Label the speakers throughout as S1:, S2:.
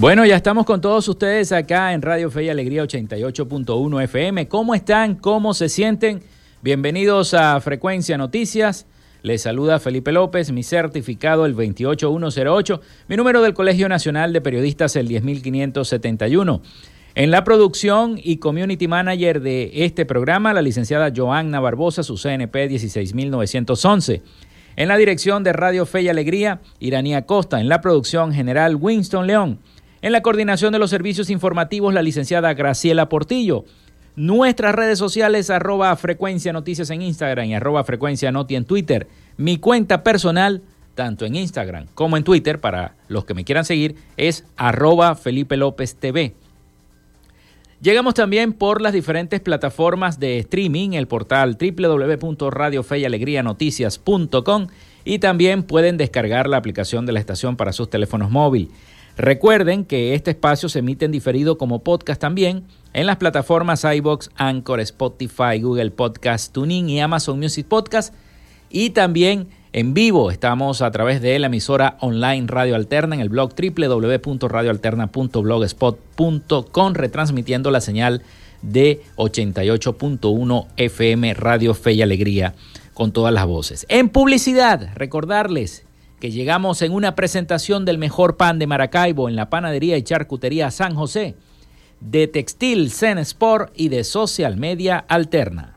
S1: Bueno, ya estamos con todos ustedes acá en Radio Fe y Alegría 88.1 FM. ¿Cómo están? ¿Cómo se sienten? Bienvenidos a Frecuencia Noticias. Les saluda Felipe López, mi certificado el 28108, mi número del Colegio Nacional de Periodistas el 10571. En la producción y community manager de este programa, la licenciada Joanna Barbosa, su CNP 16911. En la dirección de Radio Fe y Alegría, Iranía Costa. En la producción general, Winston León. En la coordinación de los servicios informativos, la licenciada Graciela Portillo. Nuestras redes sociales, arroba frecuencia noticias en Instagram y arroba frecuencia noti en Twitter. Mi cuenta personal, tanto en Instagram como en Twitter, para los que me quieran seguir, es arroba Felipe López TV. Llegamos también por las diferentes plataformas de streaming, el portal www.radiofeyalegrianoticias.com y también pueden descargar la aplicación de la estación para sus teléfonos móviles. Recuerden que este espacio se emite en diferido como podcast también en las plataformas iBox, Anchor, Spotify, Google Podcast, Tuning y Amazon Music Podcast. Y también en vivo estamos a través de la emisora online Radio Alterna en el blog www.radioalterna.blogspot.com retransmitiendo la señal de 88.1 FM Radio Fe y Alegría con todas las voces. En publicidad, recordarles que llegamos en una presentación del mejor pan de Maracaibo en la panadería y charcutería San José, de Textil Zen Sport y de Social Media Alterna.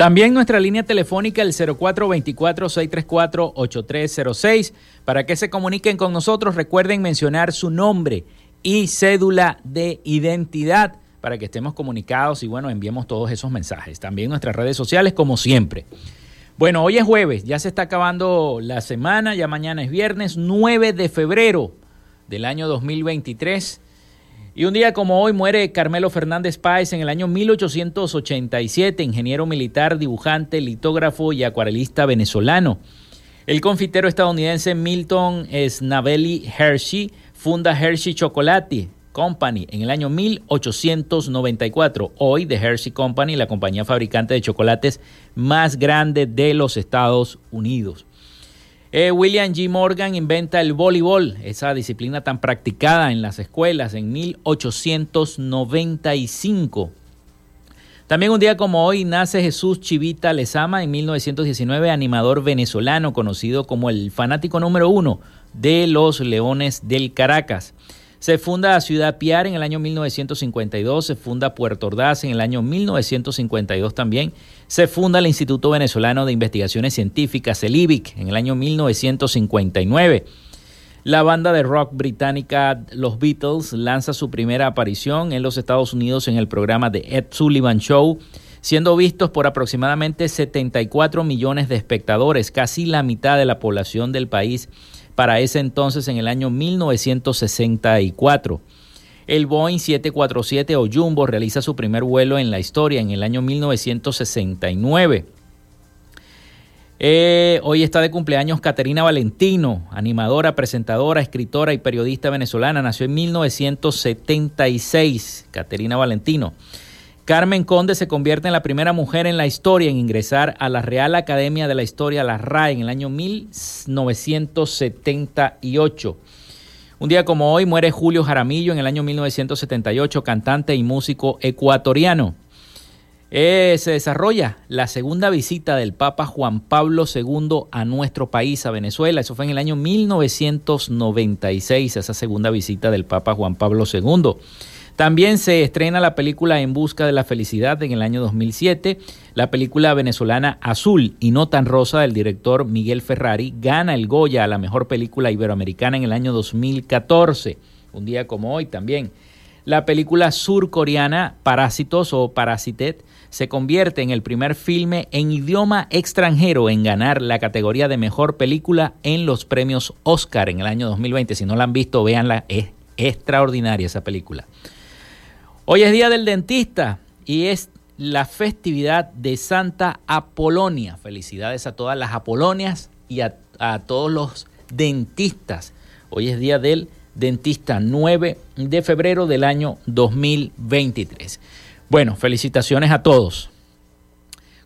S2: También nuestra línea telefónica el 0424-634-8306 para que se comuniquen con nosotros. Recuerden mencionar su nombre y cédula de identidad para que estemos comunicados y bueno, enviemos todos esos mensajes. También nuestras redes sociales como siempre. Bueno, hoy es jueves, ya se está acabando la semana, ya mañana es viernes 9 de febrero del año 2023. Y un día como hoy muere Carmelo Fernández Páez en el año 1887, ingeniero militar, dibujante, litógrafo y acuarelista venezolano. El confitero estadounidense Milton Snavelli Hershey funda Hershey Chocolate Company en el año 1894. Hoy The Hershey Company, la compañía fabricante de chocolates más grande de los Estados Unidos. Eh, William G. Morgan inventa el voleibol, esa disciplina tan practicada en las escuelas en 1895. También un día como hoy nace Jesús Chivita Lezama en 1919, animador venezolano conocido como el fanático número uno de los Leones del Caracas. Se funda Ciudad Piar en el año 1952, se funda Puerto Ordaz en el año 1952 también, se funda el Instituto Venezolano de Investigaciones Científicas, el IBIC, en el año 1959. La banda de rock británica Los Beatles lanza su primera aparición en los Estados Unidos en el programa de Ed Sullivan Show, siendo vistos por aproximadamente 74 millones de espectadores, casi la mitad de la población del país para ese entonces en el año 1964. El Boeing 747 o Jumbo realiza su primer vuelo en la historia en el año 1969. Eh, hoy está de cumpleaños Caterina Valentino, animadora, presentadora, escritora y periodista venezolana. Nació en 1976. Caterina Valentino. Carmen Conde se convierte en la primera mujer en la historia en ingresar a la Real Academia de la Historia, la RAE, en el año 1978. Un día como hoy muere Julio Jaramillo en el año 1978, cantante y músico ecuatoriano. Eh, se desarrolla la segunda visita del Papa Juan Pablo II a nuestro país, a Venezuela. Eso fue en el año 1996, esa segunda visita del Papa Juan Pablo II. También se estrena la película En Busca de la Felicidad en el año 2007. La película venezolana Azul y no tan rosa del director Miguel Ferrari gana el Goya a la mejor película iberoamericana en el año 2014. Un día como hoy también. La película surcoreana Parásitos o Parasitet se convierte en el primer filme en idioma extranjero en ganar la categoría de mejor película en los premios Oscar en el año 2020. Si no la han visto, véanla, es extraordinaria esa película. Hoy es Día del Dentista y es la festividad de Santa Apolonia. Felicidades a todas las Apolonias y a, todos los dentistas. Hoy es Día del Dentista 9 de febrero del año 2023. Bueno, felicitaciones a todos.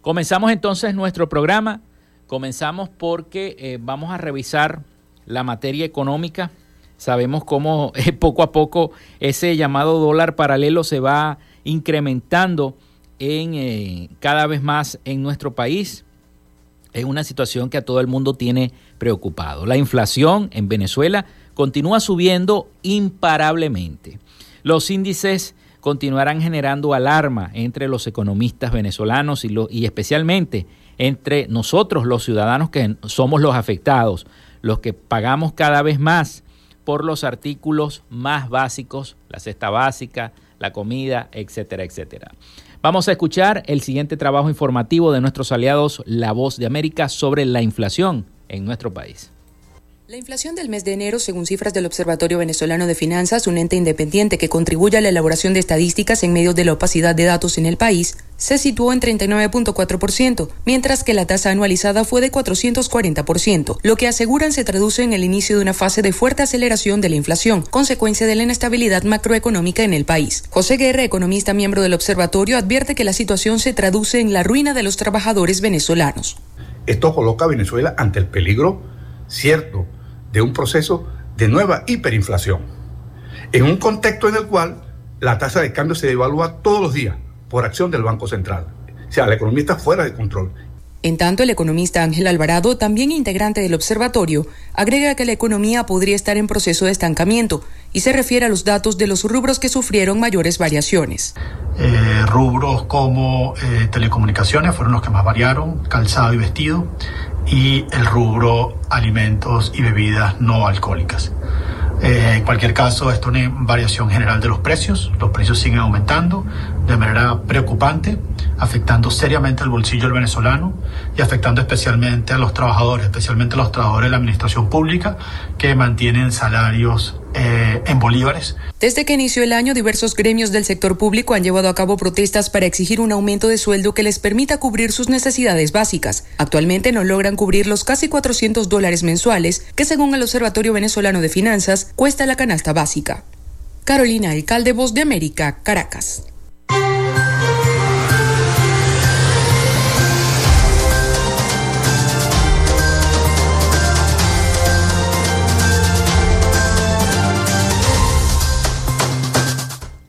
S2: Comenzamos entonces nuestro programa. Comenzamos porque eh, vamos a revisar la materia económica Sabemos cómo eh, poco a poco ese llamado dólar paralelo se va incrementando en, eh, cada vez más en nuestro país. Es una situación que a todo el mundo tiene preocupado. La inflación en Venezuela continúa subiendo imparablemente. Los índices continuarán generando alarma entre los economistas venezolanos y, y especialmente entre nosotros los ciudadanos que somos los afectados, los que pagamos cada vez más por los artículos más básicos, la cesta básica, la comida, etcétera, etcétera. Vamos a escuchar el siguiente trabajo informativo de nuestros aliados La Voz de América sobre la inflación en nuestro país.
S3: La inflación del mes de enero, según cifras del Observatorio Venezolano de Finanzas, un ente independiente que contribuye a la elaboración de estadísticas en medio de la opacidad de datos en el país, se situó en 39.4%, mientras que la tasa anualizada fue de 440%, lo que aseguran se traduce en el inicio de una fase de fuerte aceleración de la inflación, consecuencia de la inestabilidad macroeconómica en el país. José Guerra, economista miembro del observatorio, advierte que la situación se traduce en la ruina de los trabajadores venezolanos.
S4: Esto coloca a Venezuela ante el peligro cierto de un proceso de nueva hiperinflación, en un contexto en el cual la tasa de cambio se devalúa todos los días por acción del Banco Central. O sea, la economía está fuera de control.
S3: En tanto, el economista Ángel Alvarado, también integrante del observatorio, agrega que la economía podría estar en proceso de estancamiento y se refiere a los datos de los rubros que sufrieron mayores variaciones.
S5: Eh, rubros como eh, telecomunicaciones fueron los que más variaron, calzado y vestido, y el rubro alimentos y bebidas no alcohólicas. Eh, en cualquier caso, esto es una variación general de los precios. Los precios siguen aumentando de manera preocupante, afectando seriamente al bolsillo del venezolano y afectando especialmente a los trabajadores, especialmente a los trabajadores de la administración pública que mantienen salarios eh, en bolívares.
S3: Desde que inició el año, diversos gremios del sector público han llevado a cabo protestas para exigir un aumento de sueldo que les permita cubrir sus necesidades básicas. Actualmente no logran cubrir los casi 400 dólares mensuales que, según el Observatorio Venezolano de Finanzas, cuesta la canasta básica. Carolina Alcalde, Voz de América, Caracas.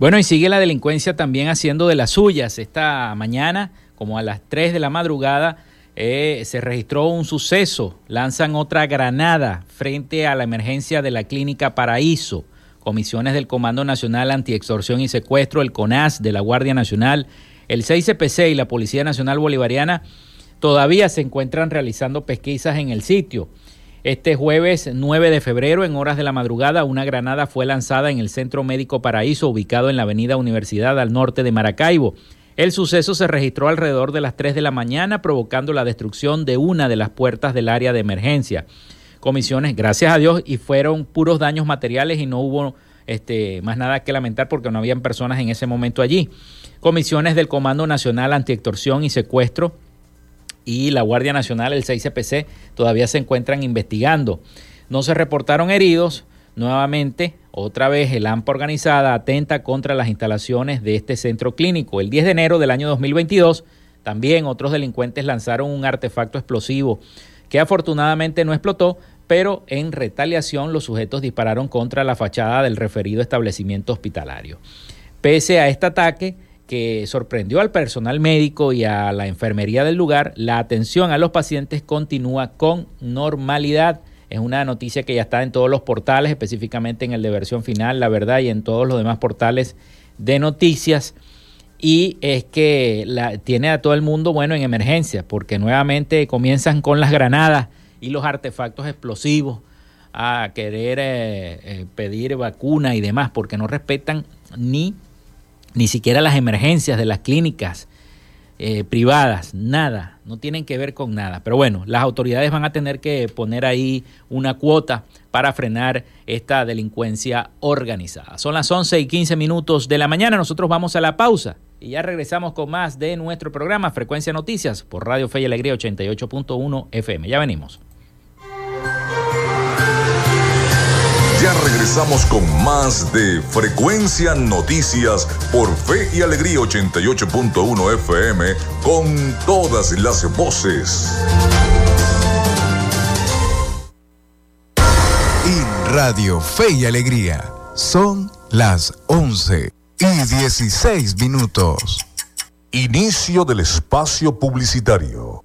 S2: Bueno, y sigue la delincuencia también haciendo de las suyas. Esta mañana, como a las 3 de la madrugada, eh, se registró un suceso. Lanzan otra granada frente a la emergencia de la clínica Paraíso. Comisiones del Comando Nacional Antiextorsión y Secuestro, el CONAS de la Guardia Nacional, el 6CPC y la Policía Nacional Bolivariana todavía se encuentran realizando pesquisas en el sitio. Este jueves 9 de febrero, en horas de la madrugada, una granada fue lanzada en el Centro Médico Paraíso, ubicado en la Avenida Universidad al norte de Maracaibo. El suceso se registró alrededor de las 3 de la mañana, provocando la destrucción de una de las puertas del área de emergencia. Comisiones, gracias a Dios, y fueron puros daños materiales y no hubo este, más nada que lamentar porque no habían personas en ese momento allí. Comisiones del Comando Nacional Antiextorsión y Secuestro y la Guardia Nacional, el 6CPC, todavía se encuentran investigando. No se reportaron heridos. Nuevamente, otra vez el AMPA organizada atenta contra las instalaciones de este centro clínico. El 10 de enero del año 2022, también otros delincuentes lanzaron un artefacto explosivo que afortunadamente no explotó, pero en retaliación los sujetos dispararon contra la fachada del referido establecimiento hospitalario. Pese a este ataque, que sorprendió al personal médico y a la enfermería del lugar, la atención a los pacientes continúa con normalidad. Es una noticia que ya está en todos los portales, específicamente en el de versión final, la verdad, y en todos los demás portales de noticias. Y es que la, tiene a todo el mundo, bueno, en emergencia, porque nuevamente comienzan con las granadas y los artefactos explosivos a querer eh, eh, pedir vacuna y demás, porque no respetan ni ni siquiera las emergencias de las clínicas eh, privadas, nada, no tienen que ver con nada. Pero bueno, las autoridades van a tener que poner ahí una cuota para frenar esta delincuencia organizada. Son las 11 y 15 minutos de la mañana, nosotros vamos a la pausa y ya regresamos con más de nuestro programa Frecuencia Noticias por Radio Fe y Alegría 88.1 FM. Ya venimos.
S6: Ya regresamos con más de Frecuencia Noticias por Fe y Alegría 88.1 FM con todas las voces.
S7: En Radio Fe y Alegría son las 11 y 16 minutos.
S6: Inicio del espacio publicitario.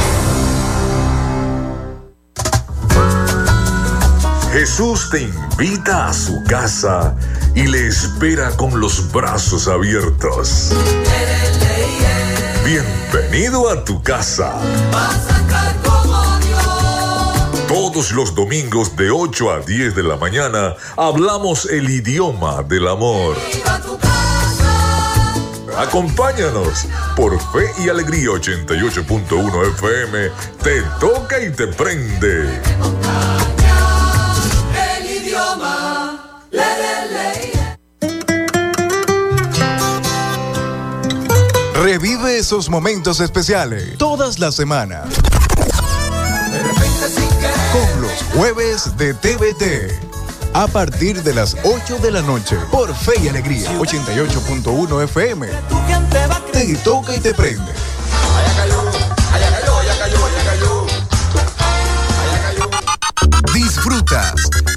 S6: Jesús te invita a su casa y le espera con los brazos abiertos. Bienvenido a tu casa. Todos los domingos de 8 a 10 de la mañana hablamos el idioma del amor. Acompáñanos por Fe y Alegría 88.1 FM. Te toca y te prende.
S7: Revive esos momentos especiales todas las semanas. Con los jueves de TVT a partir de las 8 de la noche por Fe y Alegría 88.1 FM. Te toca y te prende. Disfrutas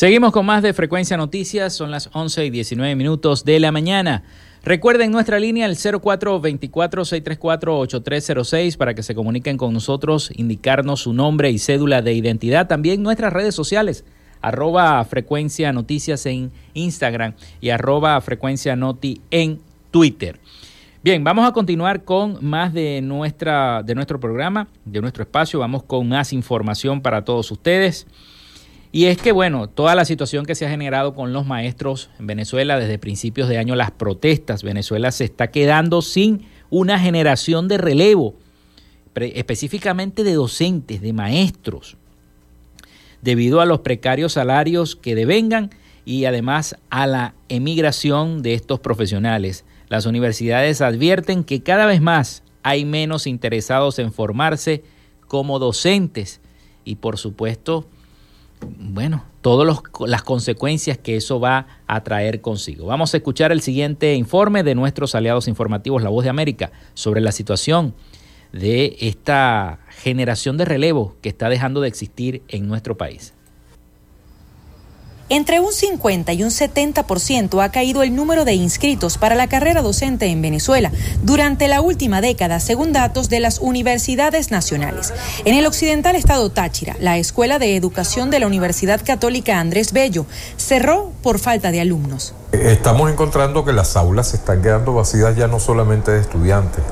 S2: Seguimos con más de Frecuencia Noticias, son las 11 y 19 minutos de la mañana. Recuerden nuestra línea el 0424-634-8306 para que se comuniquen con nosotros, indicarnos su nombre y cédula de identidad. También nuestras redes sociales, arroba frecuencia noticias en Instagram y arroba frecuencia noti en Twitter. Bien, vamos a continuar con más de, nuestra, de nuestro programa, de nuestro espacio. Vamos con más información para todos ustedes. Y es que, bueno, toda la situación que se ha generado con los maestros en Venezuela desde principios de año, las protestas, Venezuela se está quedando sin una generación de relevo, específicamente de docentes, de maestros, debido a los precarios salarios que devengan y además a la emigración de estos profesionales. Las universidades advierten que cada vez más hay menos interesados en formarse como docentes y por supuesto bueno, todas las consecuencias que eso va a traer consigo. Vamos a escuchar el siguiente informe de nuestros aliados informativos, La Voz de América, sobre la situación de esta generación de relevo que está dejando de existir en nuestro país.
S8: Entre un 50 y un 70% ha caído el número de inscritos para la carrera docente en Venezuela durante la última década, según datos de las universidades nacionales. En el occidental estado Táchira, la Escuela de Educación de la Universidad Católica Andrés Bello cerró por falta de alumnos.
S9: Estamos encontrando que las aulas se están quedando vacías ya no solamente de estudiantes,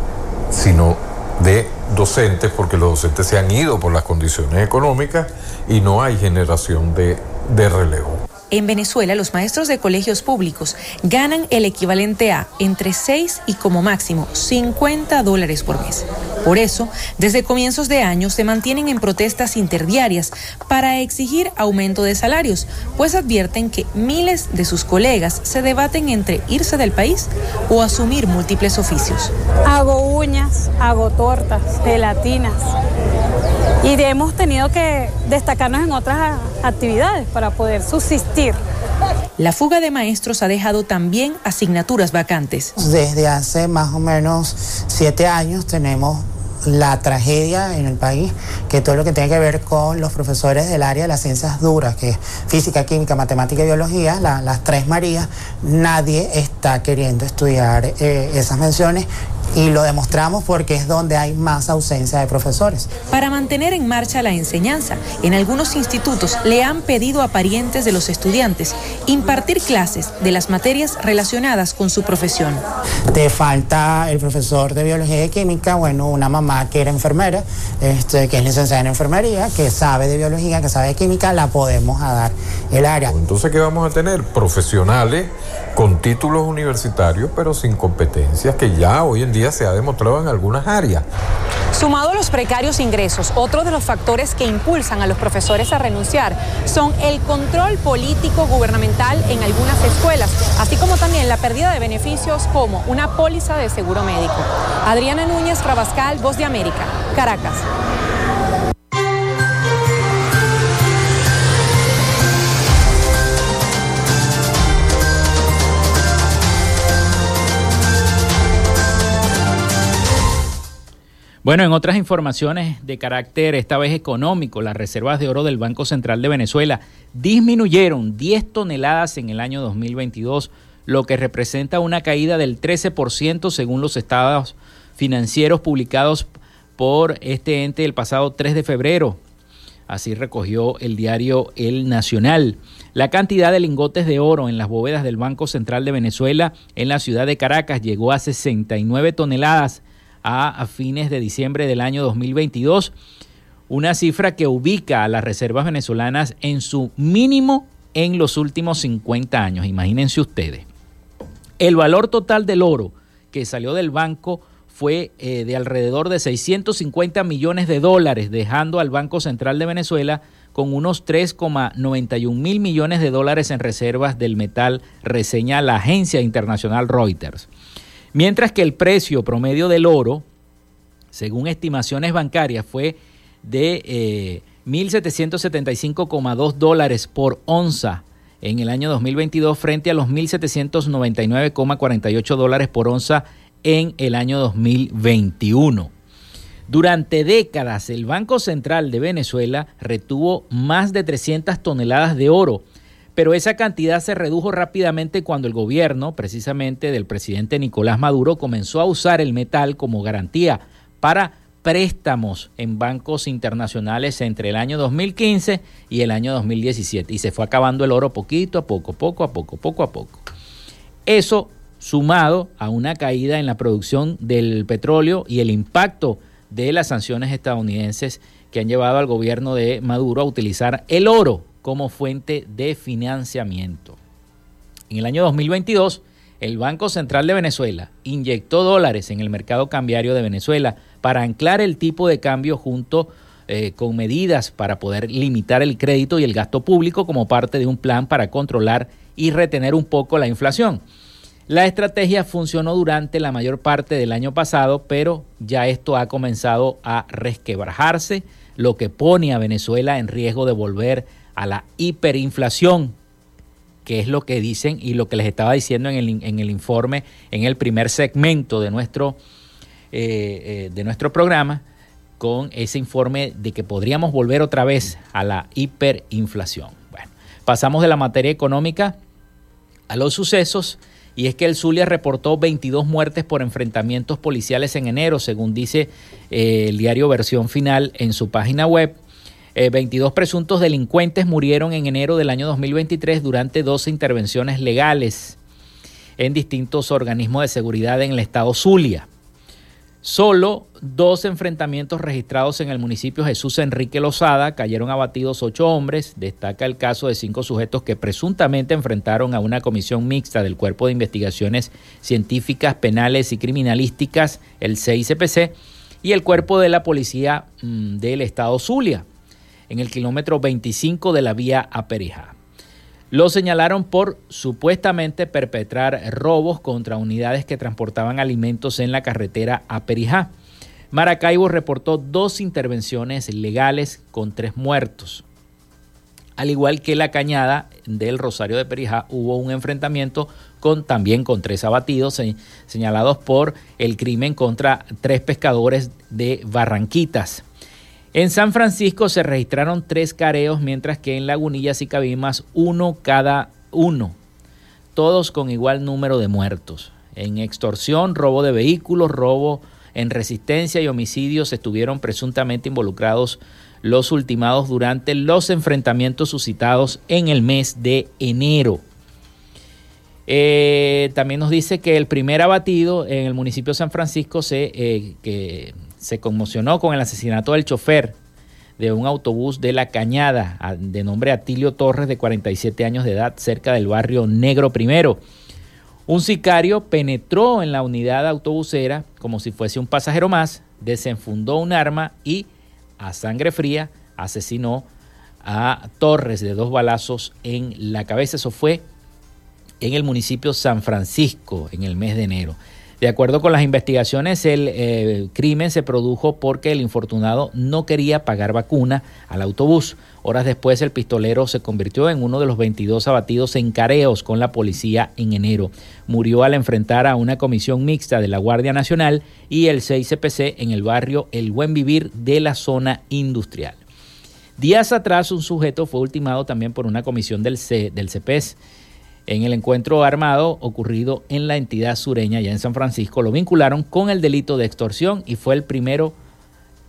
S9: sino de docentes, porque los docentes se han ido por las condiciones económicas y no hay generación de, de relevo.
S8: En Venezuela, los maestros de colegios públicos ganan el equivalente a entre 6 y como máximo 50 dólares por mes. Por eso, desde comienzos de año se mantienen en protestas interdiarias para exigir aumento de salarios, pues advierten que miles de sus colegas se debaten entre irse del país o asumir múltiples oficios.
S10: Hago uñas, hago tortas, gelatinas y hemos tenido que destacarnos en otras actividades para poder subsistir.
S8: La fuga de maestros ha dejado también asignaturas vacantes.
S11: Desde hace más o menos siete años tenemos la tragedia en el país, que todo lo que tiene que ver con los profesores del área de las ciencias duras, que es física, química, matemática y biología, las tres Marías, nadie está queriendo estudiar eh, esas menciones y lo demostramos porque es donde hay más ausencia de profesores.
S8: Para mantener en marcha la enseñanza, en algunos institutos le han pedido a parientes de los estudiantes impartir clases de las materias relacionadas con su profesión.
S11: Te falta el profesor de biología y química, bueno, una mamá que era enfermera, este, que es licenciada en enfermería, que sabe de biología, que sabe de química, la podemos dar el área.
S9: Entonces, ¿qué vamos a tener? Profesionales con títulos universitarios, pero sin competencias, que ya hoy en día se ha demostrado en algunas áreas.
S8: Sumado a los precarios ingresos, otro de los factores que impulsan a los profesores a renunciar son el control político gubernamental en algunas escuelas, así como también la pérdida de beneficios como una póliza de seguro médico. Adriana Núñez Rabascal, Voz de América, Caracas.
S2: Bueno, en otras informaciones de carácter esta vez económico, las reservas de oro del Banco Central de Venezuela disminuyeron 10 toneladas en el año 2022, lo que representa una caída del 13% según los estados financieros publicados por este ente el pasado 3 de febrero. Así recogió el diario El Nacional. La cantidad de lingotes de oro en las bóvedas del Banco Central de Venezuela en la ciudad de Caracas llegó a 69 toneladas a, fines de diciembre del año 2022, una cifra que ubica a las reservas venezolanas en su mínimo en los últimos 50 años. Imagínense ustedes. El valor total del oro que salió del banco fue eh, de alrededor de 650 millones de dólares, dejando al Banco Central de Venezuela con unos 3,91 mil millones de dólares en reservas del metal, reseña la agencia internacional Reuters. Mientras que el precio promedio del oro, según estimaciones bancarias, fue de eh, 1.775,2 dólares por onza en el año 2022 frente a los 1.799,48 dólares por onza en el año 2021. Durante décadas, el Banco Central de Venezuela retuvo más de 300 toneladas de oro, pero esa cantidad se redujo rápidamente cuando el gobierno, precisamente del presidente Nicolás Maduro, comenzó a usar el metal como garantía para préstamos en bancos internacionales entre el año 2015 y el año 2017 y se fue acabando el oro poquito a poco, poco a poco, poco a poco. Eso sumado a una caída en la producción del petróleo y el impacto de las sanciones estadounidenses que han llevado al gobierno de Maduro a utilizar el oro como fuente de financiamiento. En el año 2022, el Banco Central de Venezuela inyectó dólares en el mercado cambiario de Venezuela para anclar el tipo de cambio junto eh, con medidas para poder limitar el crédito y el gasto público como parte de un plan para controlar y retener un poco la inflación. La estrategia funcionó durante la mayor parte del año pasado, pero ya esto ha comenzado a resquebrajarse, lo que pone a Venezuela en riesgo de volver a la hiperinflación, que es lo que dicen y lo que les estaba diciendo en el, informe, en el primer segmento de nuestro, eh, eh, de nuestro programa, con ese informe de que podríamos volver otra vez a la hiperinflación. Bueno, pasamos de la materia económica a los sucesos y es que el Zulia reportó 22 muertes por enfrentamientos policiales en enero, según dice eh, el diario Versión Final en su página web. 22 eh, presuntos delincuentes murieron en enero del año 2023 durante 12 intervenciones legales en distintos organismos de seguridad en el estado Zulia. Solo dos enfrentamientos registrados en el municipio Jesús Enrique Lozada cayeron abatidos ocho hombres. Destaca el caso de cinco sujetos que presuntamente enfrentaron a una comisión mixta del Cuerpo de Investigaciones Científicas, Penales y Criminalísticas, el CICPC, y el Cuerpo de la Policía mm, del Estado Zulia, en el kilómetro 25 de la vía a lo señalaron por supuestamente perpetrar robos contra unidades que transportaban alimentos en la carretera a Perijá. Maracaibo reportó dos intervenciones legales con tres muertos. Al igual que la cañada del Rosario de Perijá, hubo un enfrentamiento con, también con tres abatidos señalados por el crimen contra tres pescadores de Barranquitas. En San Francisco se registraron tres careos, mientras que en Lagunillas y Cabimas uno cada uno, todos con igual número de muertos. En extorsión, robo de vehículos, robo en resistencia y homicidios estuvieron presuntamente involucrados los ultimados durante los enfrentamientos suscitados en el mes de enero. Eh, también nos dice que el primer abatido en el municipio de San Francisco se, eh, que se conmocionó con el asesinato del chofer de un autobús de La Cañada, de nombre Atilio Torres, de 47 años de edad, cerca del barrio Negro Primero. Un sicario penetró en la unidad autobusera como si fuese un pasajero más, desenfundó un arma y, a sangre fría, asesinó a Torres de dos balazos en la cabeza. Eso fue en el municipio San Francisco en el mes de enero. De acuerdo con las investigaciones, el eh, crimen se produjo porque el infortunado no quería pagar vacuna al autobús. Horas después, el pistolero se convirtió en uno de los 22 abatidos en careos con la policía en enero. Murió al enfrentar a una comisión mixta de la Guardia Nacional y el 6CPC en el barrio El Buen Vivir de la zona industrial. Días atrás, un sujeto fue ultimado también por una comisión del, C, del CPS en el encuentro armado ocurrido en la entidad sureña, ya en San Francisco, lo vincularon con el delito de extorsión y fue el primero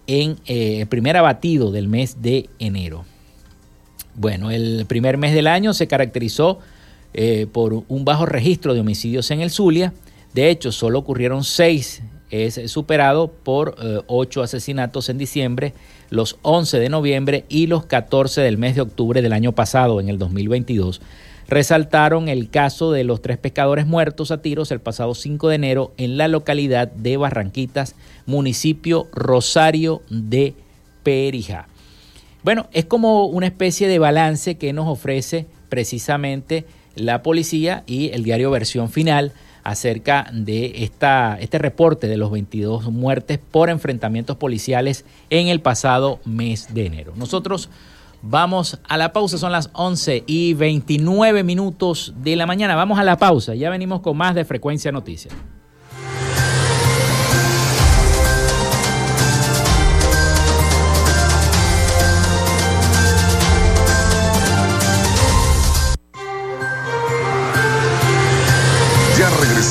S2: en eh, primer abatido del mes de enero. Bueno, el primer mes del año se caracterizó eh, por un bajo registro de homicidios en el Zulia. De hecho, solo ocurrieron seis, es superado por eh, ocho asesinatos en diciembre, los 11 de noviembre y los 14 del mes de octubre del año pasado, en el 2022 resaltaron el caso de los tres pescadores muertos a tiros el pasado 5 de enero en la localidad de Barranquitas, municipio Rosario de Perija. Bueno, es como una especie de balance que nos ofrece precisamente la policía y el diario Versión Final acerca de esta, este reporte de los 22 muertes por enfrentamientos policiales en el pasado mes de enero. Nosotros Vamos a la pausa, son las 11 y 29 minutos de la mañana. Vamos a la pausa, ya venimos con más de Frecuencia Noticias.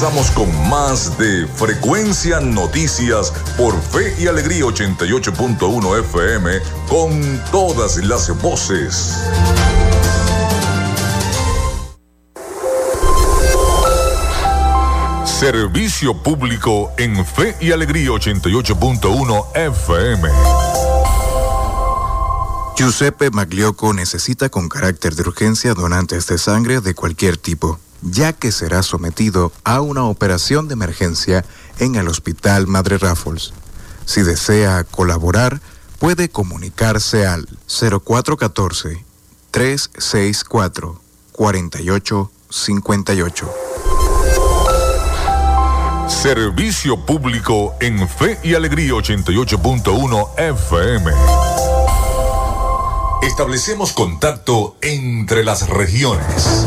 S6: Regresamos con más de Frecuencia Noticias por Fe y Alegría 88.1 FM con todas las voces. Servicio público en Fe y Alegría 88.1 FM.
S12: Giuseppe Maglioco necesita con carácter de urgencia donantes de sangre de cualquier tipo ya que será sometido a una operación de emergencia en el Hospital Madre Raffles. Si desea colaborar, puede comunicarse al 0414 364 4858.
S6: Servicio público en Fe y Alegría 88.1 FM. Establecemos contacto entre las regiones.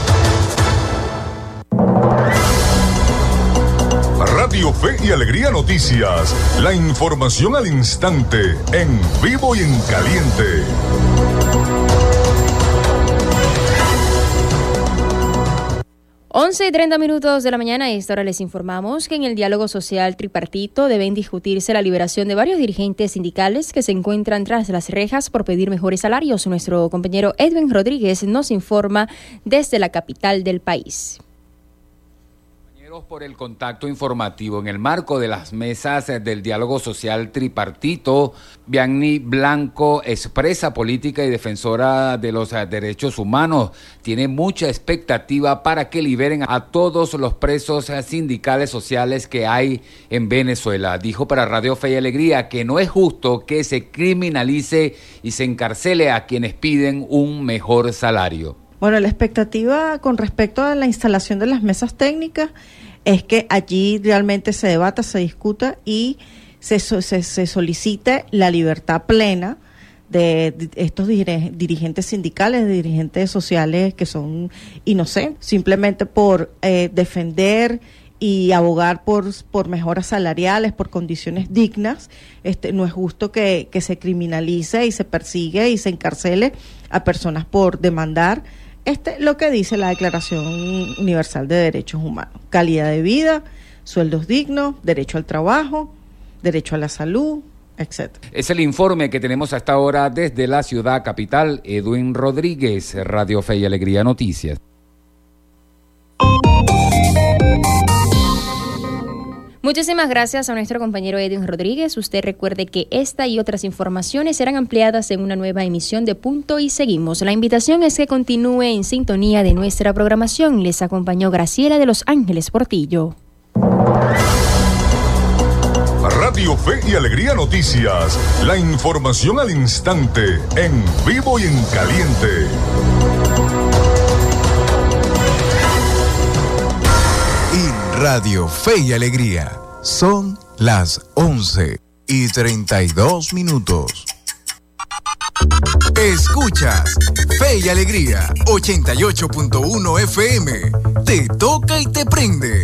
S6: Radio Fe y Alegría Noticias, la información al instante, en vivo y en caliente.
S13: 11 y 30 minutos de la mañana y esta hora les informamos que en el diálogo social tripartito deben discutirse la liberación de varios dirigentes sindicales que se encuentran tras las rejas por pedir mejores salarios. Nuestro compañero Edwin Rodríguez nos informa desde la capital del país
S14: por el contacto informativo. En el marco de las mesas del diálogo social tripartito, Bianni Blanco, expresa política y defensora de los derechos humanos, tiene mucha expectativa para que liberen a todos los presos sindicales sociales que hay en Venezuela. Dijo para Radio Fe y Alegría que no es justo que se criminalice y se encarcele a quienes piden un mejor salario.
S15: Bueno, la expectativa con respecto a la instalación de las mesas técnicas es que allí realmente se debata, se discuta y se, se, solicite la libertad plena de estos dirigentes sindicales, dirigentes sociales que son inocentes, simplemente por eh, defender y abogar por, por mejoras salariales, por condiciones dignas, este, no es justo que, que se criminalice y se persigue y se encarcele a personas por demandar este lo que dice la Declaración Universal de Derechos Humanos. Calidad de vida, sueldos dignos, derecho al trabajo, derecho a la salud, etc.
S14: Es el informe que tenemos hasta ahora desde la ciudad capital. Edwin Rodríguez, Radio Fe y Alegría Noticias.
S13: Muchísimas gracias a nuestro compañero Edwin Rodríguez. Usted recuerde que esta y otras informaciones serán ampliadas en una nueva emisión de Punto y Seguimos. La invitación es que continúe en sintonía de nuestra programación. Les acompañó Graciela de Los Ángeles Portillo.
S6: Radio Fe y Alegría Noticias. La información al instante, en vivo y en caliente.
S7: Radio Fe y Alegría. Son las 11 y 32 minutos. Escuchas Fe y Alegría 88.1 FM. Te toca y te prende.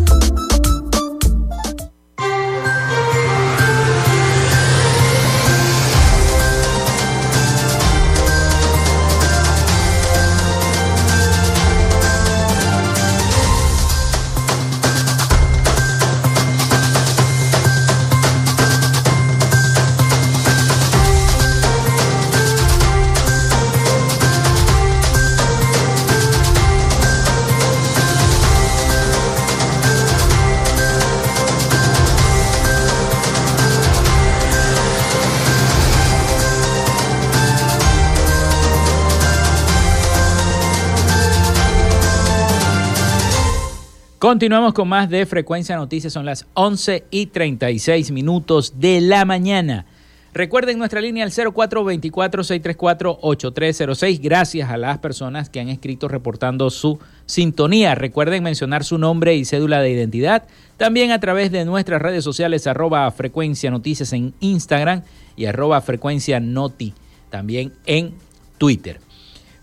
S2: Continuamos con más de Frecuencia Noticias. Son las 11 y 36 minutos de la mañana. Recuerden nuestra línea al 0424-634-8306. Gracias a las personas que han escrito reportando su sintonía. Recuerden mencionar su nombre y cédula de identidad. También a través de nuestras redes sociales arroba Frecuencia Noticias en Instagram y arroba Frecuencia Noti también en Twitter.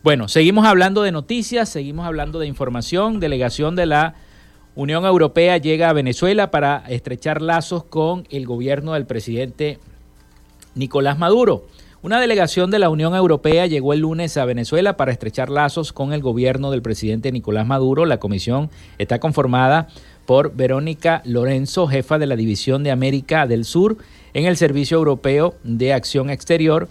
S2: Bueno, seguimos hablando de noticias, seguimos hablando de información. Delegación de la Unión Europea llega a Venezuela para estrechar lazos con el gobierno del presidente Nicolás Maduro. Una delegación de la Unión Europea llegó el lunes a Venezuela para estrechar lazos con el gobierno del presidente Nicolás Maduro. La comisión está conformada por Verónica Lorenzo, jefa de la División de América del Sur en el Servicio Europeo de Acción Exterior,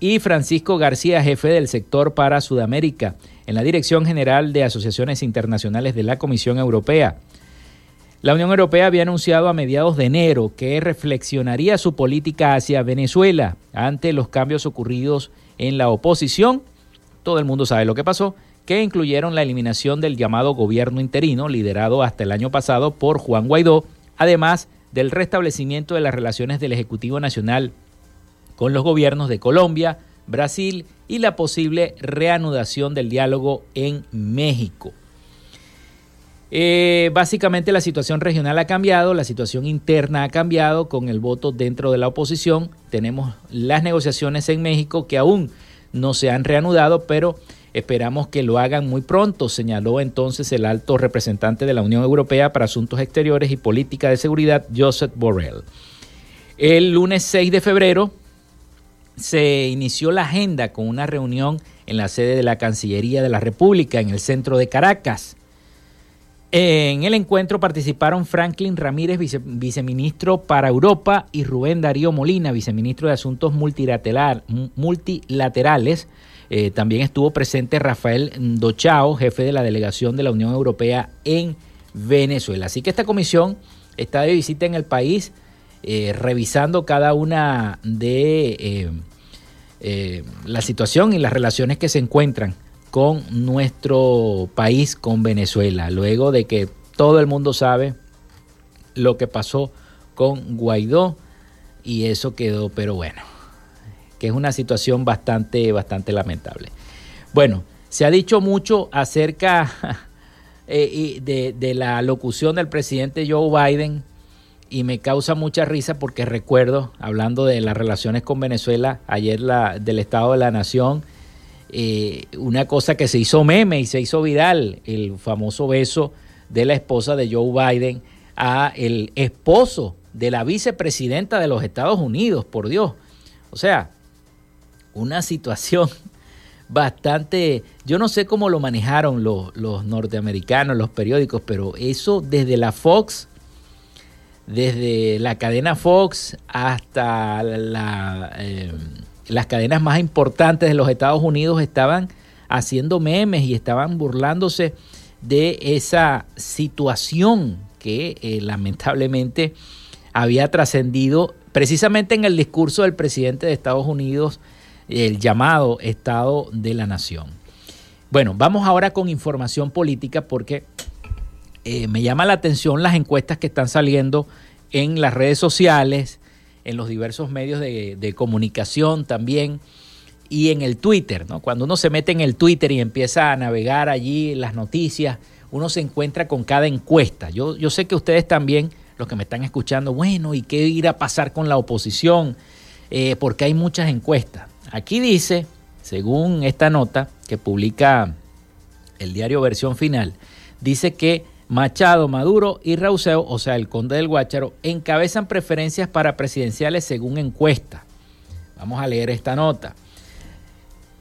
S2: y Francisco García, jefe del sector para Sudamérica en la Dirección General de Asociaciones Internacionales de la Comisión Europea. La Unión Europea había anunciado a mediados de enero que reflexionaría su política hacia Venezuela ante los cambios ocurridos en la oposición. Todo el mundo sabe lo que pasó, que incluyeron la eliminación del llamado gobierno interino, liderado hasta el año pasado por Juan Guaidó, además del restablecimiento de las relaciones del Ejecutivo Nacional con los gobiernos de Colombia, Brasil y la posible reanudación del diálogo en México. Eh, básicamente la situación regional ha cambiado, la situación interna ha cambiado con el voto dentro de la oposición. Tenemos las negociaciones en México que aún no se han reanudado, pero esperamos que lo hagan muy pronto, señaló entonces el alto representante de la Unión Europea para Asuntos Exteriores y Política de Seguridad, Joseph Borrell. El lunes 6 de febrero se inició la agenda con una reunión en la sede de la Cancillería de la República en el centro de Caracas. En el encuentro participaron Franklin Ramírez, viceministro para Europa, y Rubén Darío Molina, viceministro de Asuntos Multilaterales. Eh, también estuvo presente Rafael Dochao, jefe de la delegación de la Unión Europea en Venezuela. Así que esta comisión está de visita en el país, eh, revisando cada una de eh, la situación y las relaciones que se encuentran con nuestro país, con Venezuela, luego de que todo el mundo sabe lo que pasó con Guaidó y eso quedó, pero bueno, que es una situación bastante, bastante lamentable. Bueno, se ha dicho mucho acerca eh, de, de, la locución del presidente Joe Biden y me causa mucha risa porque recuerdo, hablando de las relaciones con Venezuela, ayer la, del Estado de la Nación, eh, una cosa que se hizo meme y se hizo viral, el famoso beso de la esposa de Joe Biden a el esposo de la vicepresidenta de los Estados Unidos, por Dios. O sea, una situación bastante, yo no sé cómo lo manejaron los, los norteamericanos, los periódicos, pero eso desde la Fox, desde la cadena Fox hasta. Eh, las cadenas más importantes de los Estados Unidos estaban haciendo memes y estaban burlándose de esa situación que eh, lamentablemente había trascendido precisamente en el discurso del presidente de Estados Unidos, el llamado Estado de la Nación. Bueno, vamos ahora con información política porque eh, me llama la atención las encuestas que están saliendo en las redes sociales, en los diversos medios de, comunicación también y en el Twitter, ¿no? Cuando uno se mete en el Twitter y empieza a navegar allí las noticias, uno se encuentra con cada encuesta. Yo, sé que ustedes también, los que me están escuchando, bueno, ¿y qué irá a pasar con la oposición? Eh, porque hay muchas encuestas. Aquí dice, según esta nota que publica el diario Versión Final, dice que Machado, Maduro y Rauseo, o sea, el conde del Guácharo, encabezan preferencias para presidenciales según encuesta. Vamos a leer esta nota.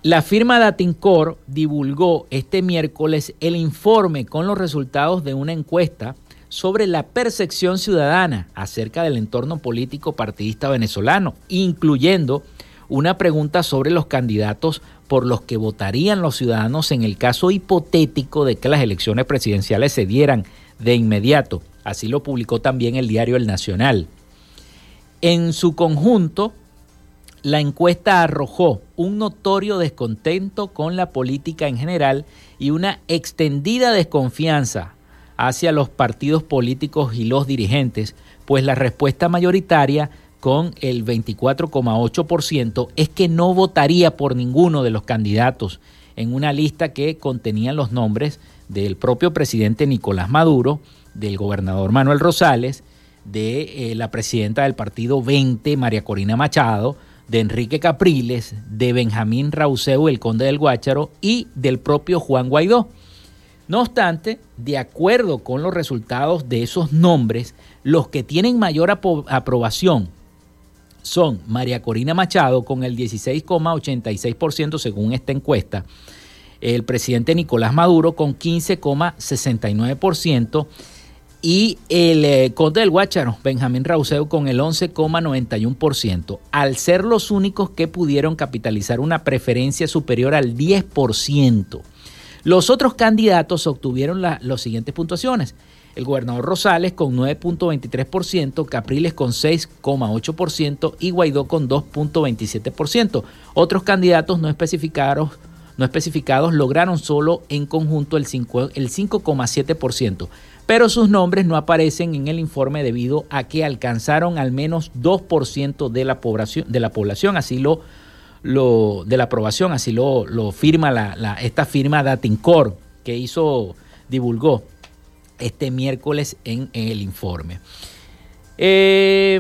S2: La firma Datincor divulgó este miércoles el informe con los resultados de una encuesta sobre la percepción ciudadana acerca del entorno político partidista venezolano, incluyendo una pregunta sobre los candidatos por los que votarían los ciudadanos en el caso hipotético de que las elecciones presidenciales se dieran de inmediato. Así lo publicó también el diario El Nacional. En su conjunto, la encuesta arrojó un notorio descontento con la política en general y una extendida desconfianza hacia los partidos políticos y los dirigentes, pues la respuesta mayoritaria con el 24,8% es que no votaría por ninguno de los candidatos en una lista que contenía los nombres del propio presidente Nicolás Maduro, del gobernador Manuel Rosales, de eh, la presidenta del partido 20, María Corina Machado, de Enrique Capriles, de Benjamín Rauseu, el conde del Guácharo, y del propio Juan Guaidó. No obstante, de acuerdo con los resultados de esos nombres, los que tienen mayor aprobación son María Corina Machado con el 16,86% según esta encuesta, el presidente Nicolás Maduro con 15,69% y el eh, conde del Guácharo, Benjamín Rauseo, con el 11,91%, al ser los únicos que pudieron capitalizar una preferencia superior al 10%. Los otros candidatos obtuvieron las siguientes puntuaciones el gobernador Rosales con 9.23%, Capriles con 6.8% y Guaidó con 2.27%. Otros candidatos no especificados, lograron solo en conjunto el 5,7%, pero sus nombres no aparecen en el informe debido a que alcanzaron al menos 2% de la población, de la población, así lo, de la aprobación, así lo, firma esta firma Datincor que hizo, divulgó este miércoles en, el informe. Eh,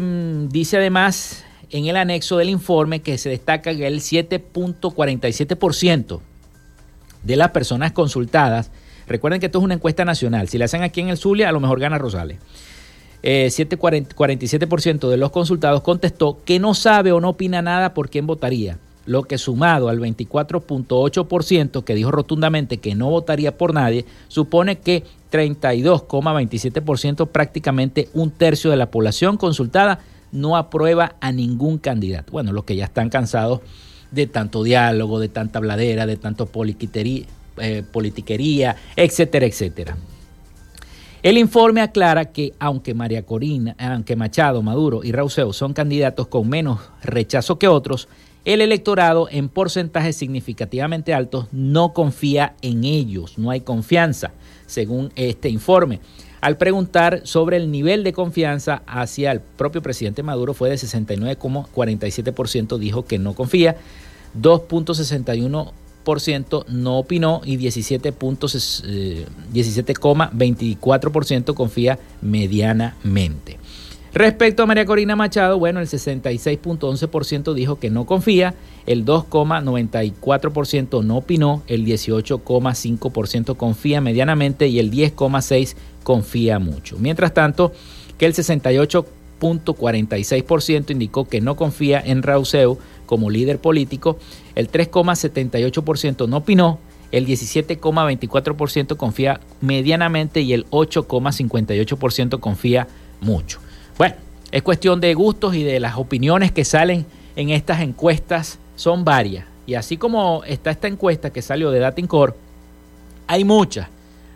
S2: dice además en el anexo del informe que se destaca que el 7.47% de las personas consultadas, recuerden que esto es una encuesta nacional, si la hacen aquí en el Zulia, a lo mejor gana Rosales. 7.47% eh, de los consultados contestó que no sabe o no opina nada por quién votaría, lo que sumado al 24.8% que dijo rotundamente que no votaría por nadie, supone que 32,27%, prácticamente un tercio de la población consultada, no aprueba a ningún candidato. Bueno, los que ya están cansados de tanto diálogo, de tanta bladera, de tanto eh, politiquería, etcétera, etcétera. El informe aclara que aunque María Corina, aunque Machado, Maduro y Rauseo son candidatos con menos rechazo que otros, el electorado en porcentajes significativamente altos no confía en ellos, no hay confianza, según este informe. Al preguntar sobre el nivel de confianza hacia el propio presidente Maduro fue de 69,47% dijo que no confía, 2.61% no opinó y 17,24% eh, confía medianamente. Respecto a María Corina Machado, bueno, el 66.11% dijo que no confía, el 2,94% no opinó, el 18,5% confía medianamente y el 10,6% confía mucho. Mientras tanto, que el 68.46% indicó que no confía en Rauseu como líder político, el 3,78% no opinó, el 17,24% confía medianamente y el 8,58% confía mucho. Bueno, es cuestión de gustos y de las opiniones que salen en estas encuestas, son varias. Y así como está esta encuesta que salió de Datincor, hay muchas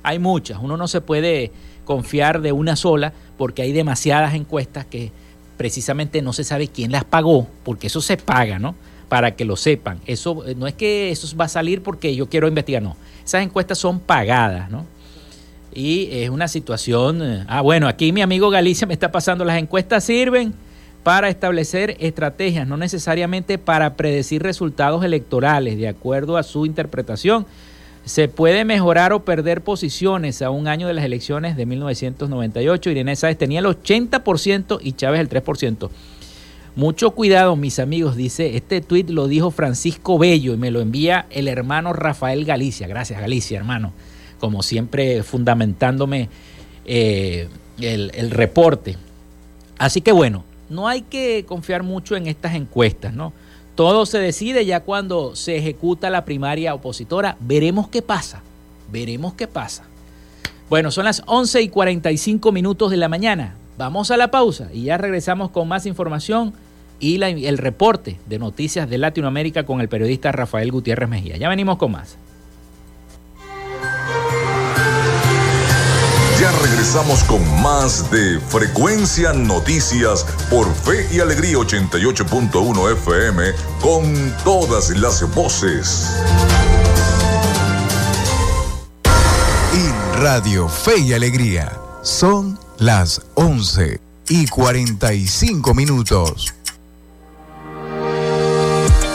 S2: hay muchas. Uno no se puede confiar de una sola porque hay demasiadas encuestas que precisamente no se sabe quién las pagó, porque eso se paga, ¿no? Para que lo sepan. Eso no es que eso va a salir porque yo quiero investigar, no. Esas encuestas son pagadas, ¿no? Y es una situación. Eh, ah, bueno, aquí mi amigo Galicia me está pasando. Las encuestas sirven para establecer estrategias, no necesariamente para predecir resultados electorales, de acuerdo a su interpretación se puede mejorar o perder posiciones a un año de las elecciones de 1998. Irene Sáez tenía el 80% y Chávez el 3%. Mucho cuidado, mis amigos, dice, este tuit lo dijo Francisco Bello y me lo envía el hermano Rafael Galicia. Gracias, Galicia, hermano. Como siempre, fundamentándome eh, el, reporte. Así que bueno, no hay que confiar mucho en estas encuestas, ¿no? Todo se decide ya cuando se ejecuta la primaria opositora. Veremos qué pasa. Veremos qué pasa. Bueno, son las 11 y 45 minutos de la mañana. Vamos a la pausa y ya regresamos con más información y el reporte de noticias de Latinoamérica con el periodista Rafael Gutiérrez Mejía. Ya venimos con más.
S6: Regresamos con más de Frecuencia Noticias por Fe y Alegría 88.1 FM con todas las voces.
S7: Y Radio Fe y Alegría son las 11 y 45 minutos.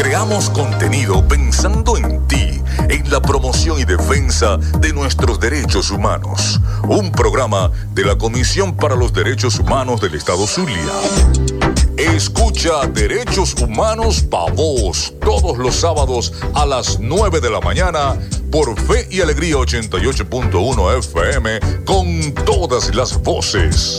S6: Creamos contenido pensando en ti, en la promoción y defensa de nuestros derechos humanos. Un programa de la Comisión para los Derechos Humanos del Estado Zulia. Escucha Derechos Humanos Pa' Vos todos los sábados a las 9 de la mañana por Fe y Alegría 88.1 FM con todas las voces.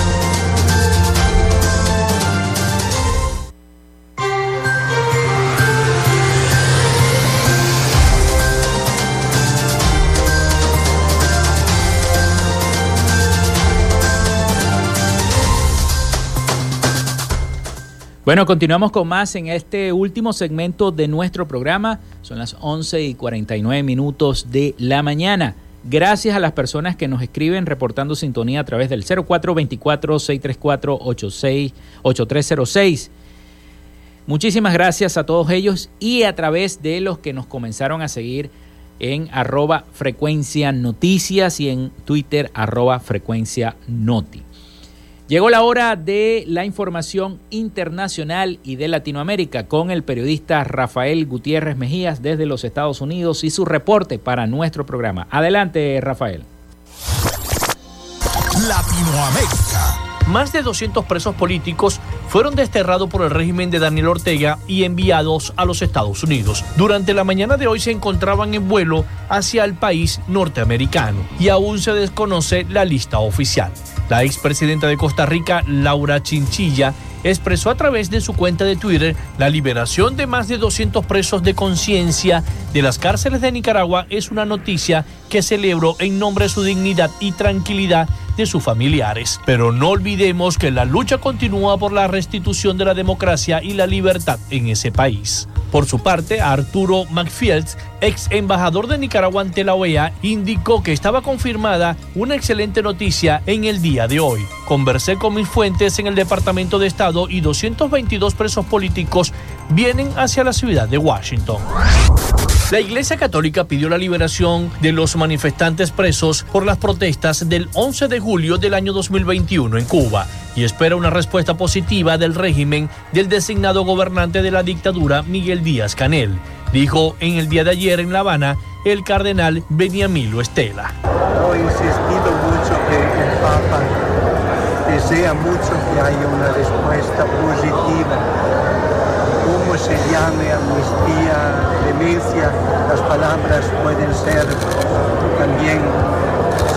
S2: Bueno, continuamos con más en este último segmento de nuestro programa. Son las 11 y 49 minutos de la mañana. Gracias a las personas que nos escriben reportando sintonía a través del 0424-634-8306. Muchísimas gracias a todos ellos y a través de los que nos comenzaron a seguir en arroba frecuencia noticias y en Twitter arroba frecuencia noti. Llegó la hora de la información internacional y de Latinoamérica con el periodista Rafael Gutiérrez Mejías desde los Estados Unidos y su reporte para nuestro programa. Adelante, Rafael.
S16: Latinoamérica. Más de 200 presos políticos fueron desterrados por el régimen de Daniel Ortega y enviados a los Estados Unidos. Durante la mañana de hoy se encontraban en vuelo hacia el país norteamericano y aún se desconoce la lista oficial. La expresidenta de Costa Rica, Laura Chinchilla, expresó a través de su cuenta de Twitter la liberación de más de 200 presos de conciencia de las cárceles de Nicaragua es una noticia que celebro en nombre de su dignidad y tranquilidad de sus familiares. Pero no olvidemos que la lucha continúa por la restitución de la democracia y la libertad en ese país. Por su parte, Arturo McFields, ex embajador de Nicaragua ante la OEA, indicó que estaba confirmada una excelente noticia en el día de hoy. Conversé con mis fuentes en el Departamento de Estado y 222 presos políticos vienen hacia la ciudad de Washington. La Iglesia Católica pidió la liberación de los manifestantes presos por las protestas del 11 de julio del año 2021 en Cuba y espera una respuesta positiva del régimen del designado gobernante de la dictadura Miguel Díaz Canel, dijo en el día de ayer en La Habana el cardenal Beniamilo Estela.
S17: He insistido mucho que el Papa desea mucho que haya una respuesta positiva se llame, amnistía, clemencia, las palabras pueden ser también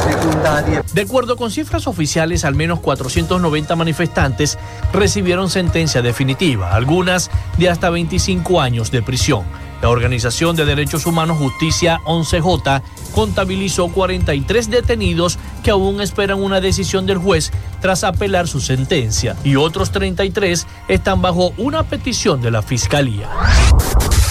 S17: secundarias.
S16: De acuerdo con cifras oficiales, al menos 490 manifestantes recibieron sentencia definitiva, algunas de hasta 25 años de prisión. La Organización de Derechos Humanos Justicia 11J contabilizó 43 detenidos que aún esperan una decisión del juez tras apelar su sentencia y otros 33 están bajo una petición de la Fiscalía.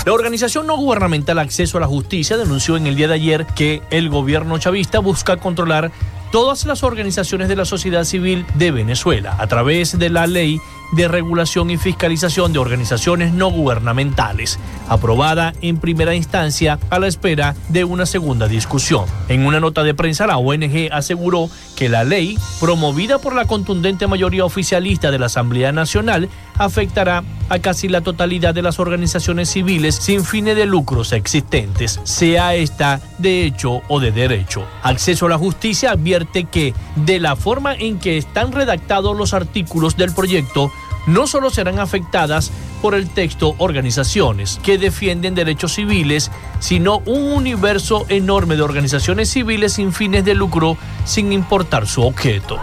S16: La organización no gubernamental Acceso a la Justicia denunció en el día de ayer que el gobierno chavista busca controlar todas las organizaciones de la sociedad civil de Venezuela a través de la ley de regulación y fiscalización de organizaciones no gubernamentales, aprobada en primera instancia a la espera de una segunda discusión. En una nota de prensa, la ONG aseguró que la ley, promovida por la contundente mayoría oficialista de la Asamblea Nacional, afectará a casi la totalidad de las organizaciones civiles sin fines de lucros existentes, sea esta de hecho o de derecho. Acceso a la Justicia advierte que, de la forma en que están redactados los artículos del proyecto, no solo serán afectadas por el texto organizaciones que defienden derechos civiles, sino un universo enorme de organizaciones civiles sin fines de lucro sin importar su objeto.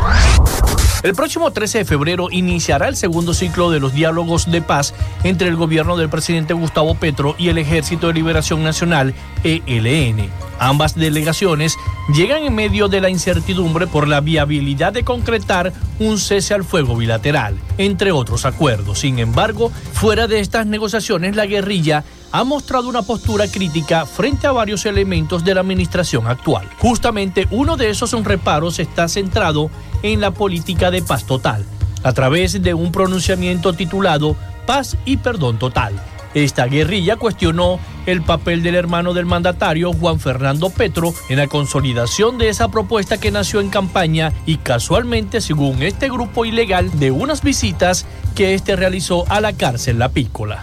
S16: El próximo 13 de febrero iniciará el segundo ciclo de los diálogos de paz entre el gobierno del presidente Gustavo Petro y el Ejército de Liberación Nacional, ELN. Ambas delegaciones llegan en medio de la incertidumbre por la viabilidad de concretar un cese al fuego bilateral, entre otros acuerdos. Sin embargo, fuera de estas negociaciones, la guerrilla ha mostrado una postura crítica frente a varios elementos de la administración actual. Justamente uno de esos reparos está centrado en la política de paz total, a través de un pronunciamiento titulado Paz y Perdón Total. Esta guerrilla cuestionó el papel del hermano del mandatario Juan Fernando Petro en la consolidación de esa propuesta que nació en campaña y casualmente, según este grupo ilegal, de unas visitas que este realizó a la cárcel La Pícola.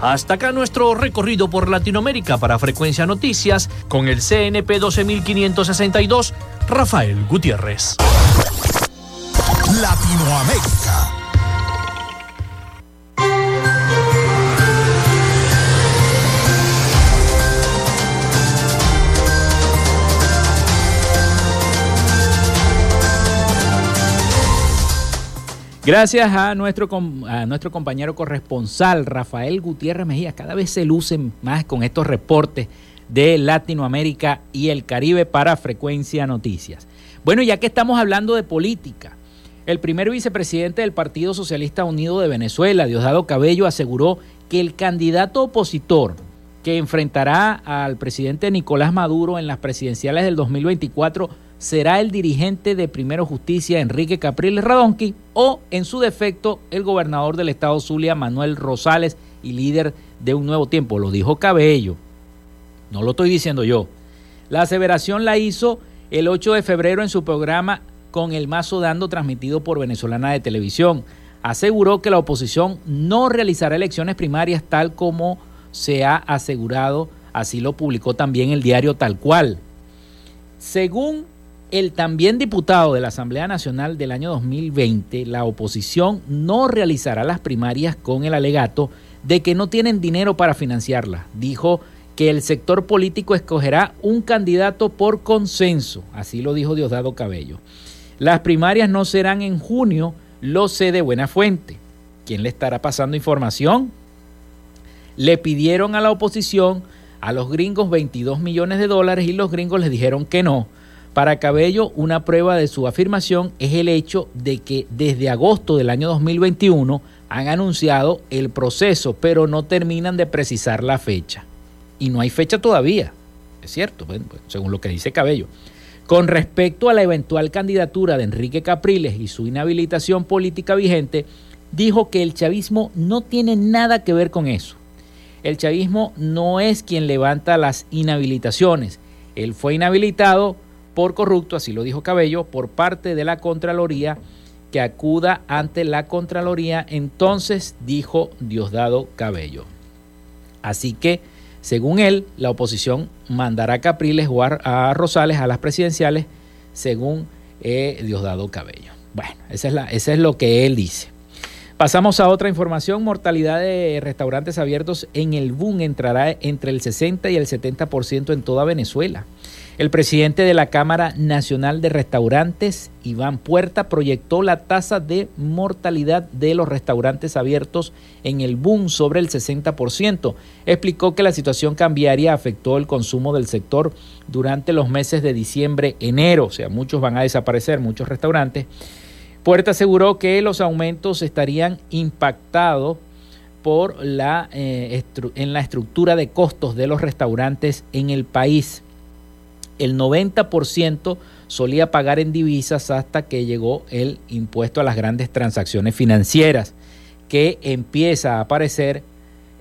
S16: Hasta acá nuestro recorrido por Latinoamérica para Frecuencia Noticias con el CNP 12562, Rafael Gutiérrez.
S7: Latinoamérica.
S2: Gracias a nuestro, a nuestro compañero corresponsal Rafael Gutiérrez Mejía. Cada vez se lucen más con estos reportes de Latinoamérica y el Caribe para Frecuencia Noticias. Bueno, ya que estamos hablando de política, el primer vicepresidente del Partido Socialista Unido de Venezuela, Diosdado Cabello, aseguró que el candidato opositor que enfrentará al presidente Nicolás Maduro en las presidenciales del 2024 será el dirigente de Primero Justicia, Enrique Capriles Radonqui, o, en su defecto, el gobernador del estado Zulia, Manuel Rosales, y líder de un nuevo tiempo. Lo dijo Cabello. No lo estoy diciendo yo. La aseveración la hizo el 8 de febrero en su programa Con el Mazo Dando, transmitido por Venezolana de Televisión. Aseguró que la oposición no realizará elecciones primarias tal como se ha asegurado. Así lo publicó también el diario Tal Cual. Según el también diputado de la Asamblea Nacional del año 2020, la oposición no realizará las primarias con el alegato de que no tienen dinero para financiarlas. Dijo que el sector político escogerá un candidato por consenso, así lo dijo Diosdado Cabello. Las primarias no serán en junio, lo sé de buena fuente. ¿Quién le estará pasando información? Le pidieron a la oposición, a los gringos 22 millones de dólares y los gringos les dijeron que no para Cabello, una prueba de su afirmación es el hecho de que desde agosto del año 2021 han anunciado el proceso, pero no terminan de precisar la fecha. Y no hay fecha todavía, es cierto, pues, según lo que dice Cabello. Con respecto a la eventual candidatura de Enrique Capriles y su inhabilitación política vigente, dijo que el chavismo no tiene nada que ver con eso. El chavismo no es quien levanta las inhabilitaciones. Él fue inhabilitado por corrupto, así lo dijo Cabello, por parte de la Contraloría, que acuda ante la Contraloría, entonces dijo Diosdado Cabello. Así que, según él, la oposición mandará a Capriles o a Rosales a las presidenciales, según eh, Diosdado Cabello. Bueno, esa es, la, esa es lo que él dice. Pasamos a otra información. Mortalidad de restaurantes abiertos en el boom entrará entre el 60 y el 70% en toda Venezuela. El presidente de la Cámara Nacional de Restaurantes, Iván Puerta, proyectó la tasa de mortalidad de los restaurantes abiertos en el boom sobre el 60%. Explicó que la situación cambiaria afectó el consumo del sector durante los meses de diciembre-enero, o sea, muchos van a desaparecer, muchos restaurantes. Puerta aseguró que los aumentos estarían impactados por la, eh, en la estructura de costos de los restaurantes en el país el 90% solía pagar en divisas hasta que llegó el impuesto a las grandes transacciones financieras, que empieza a aparecer,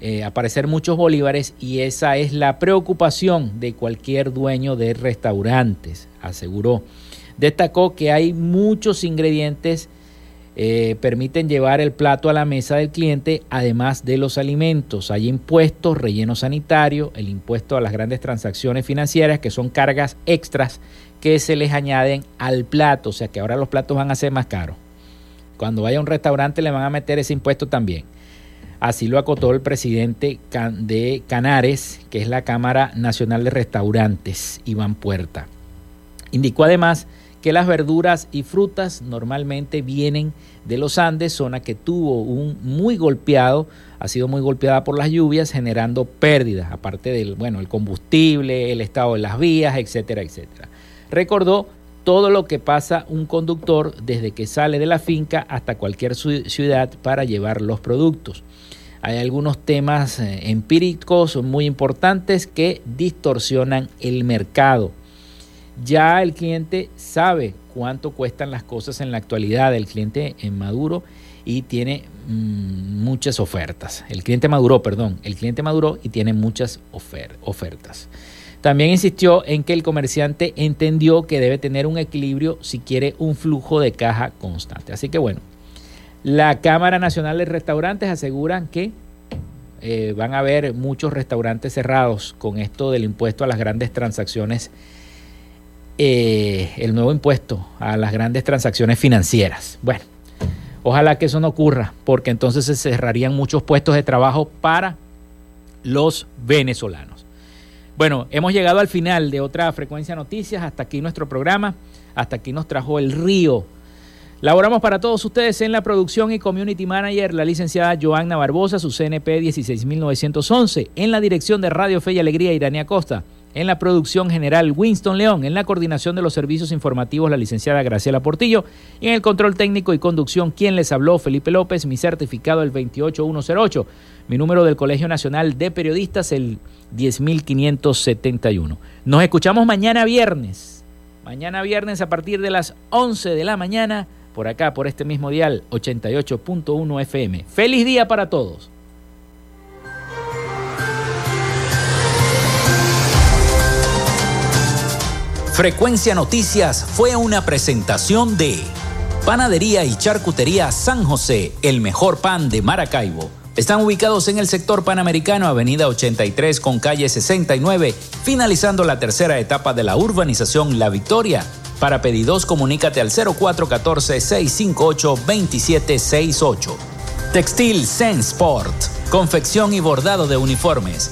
S2: eh, aparecer muchos bolívares y esa es la preocupación de cualquier dueño de restaurantes, aseguró. Destacó que hay muchos ingredientes eh, permiten llevar el plato a la mesa del cliente, además de los alimentos. Hay impuestos, relleno sanitario, el impuesto a las grandes transacciones financieras, que son cargas extras que se les añaden al plato, o sea que ahora los platos van a ser más caros. Cuando vaya a un restaurante le van a meter ese impuesto también. Así lo acotó el presidente de Canares, que es la Cámara Nacional de Restaurantes, Iván Puerta. Indicó además que las verduras y frutas normalmente vienen de los Andes, zona que tuvo un muy golpeado, ha sido muy golpeada por las lluvias, generando pérdidas, aparte del, bueno, el combustible, el estado de las vías, etcétera, etcétera. Recordó todo lo que pasa un conductor desde que sale de la finca hasta cualquier ciudad para llevar los productos. Hay algunos temas eh, empíricos muy importantes que distorsionan el mercado ya el cliente sabe cuánto cuestan las cosas en la actualidad, el cliente en Maduro y tiene mm, muchas ofertas. El cliente maduró, perdón, el cliente maduró y tiene muchas ofertas. También insistió en que el comerciante entendió que debe tener un equilibrio si quiere un flujo de caja constante. Así que bueno, la Cámara Nacional de Restaurantes aseguran que eh, van a haber muchos restaurantes cerrados con esto del impuesto a las grandes transacciones eh, el nuevo impuesto a las grandes transacciones financieras. Bueno, ojalá que eso no ocurra, porque entonces se cerrarían muchos puestos de trabajo para los venezolanos. Bueno, hemos llegado al final de otra frecuencia noticias. Hasta aquí nuestro programa. Hasta aquí nos trajo el río. Laboramos para todos ustedes en la producción y community manager, la licenciada Joanna Barbosa, su CNP 16911. En la dirección de Radio Fe y Alegría, Irania Costa. En la producción general, Winston León. En la coordinación de los servicios informativos, la licenciada Graciela Portillo. Y en el control técnico y conducción, quien les habló, Felipe López. Mi certificado, el 28108. Mi número del Colegio Nacional de Periodistas, el 10571. Nos escuchamos mañana viernes. Mañana viernes a partir de las 11 de la mañana, por acá, por este mismo dial, 88.1 FM. Feliz día para todos.
S18: Frecuencia Noticias fue una presentación de Panadería y Charcutería San José, el mejor pan de Maracaibo. Están ubicados en el sector panamericano, Avenida 83 con calle 69, finalizando la tercera etapa de la urbanización La Victoria. Para pedidos, comunícate al 0414-658-2768. Textil Sensport, confección y bordado de uniformes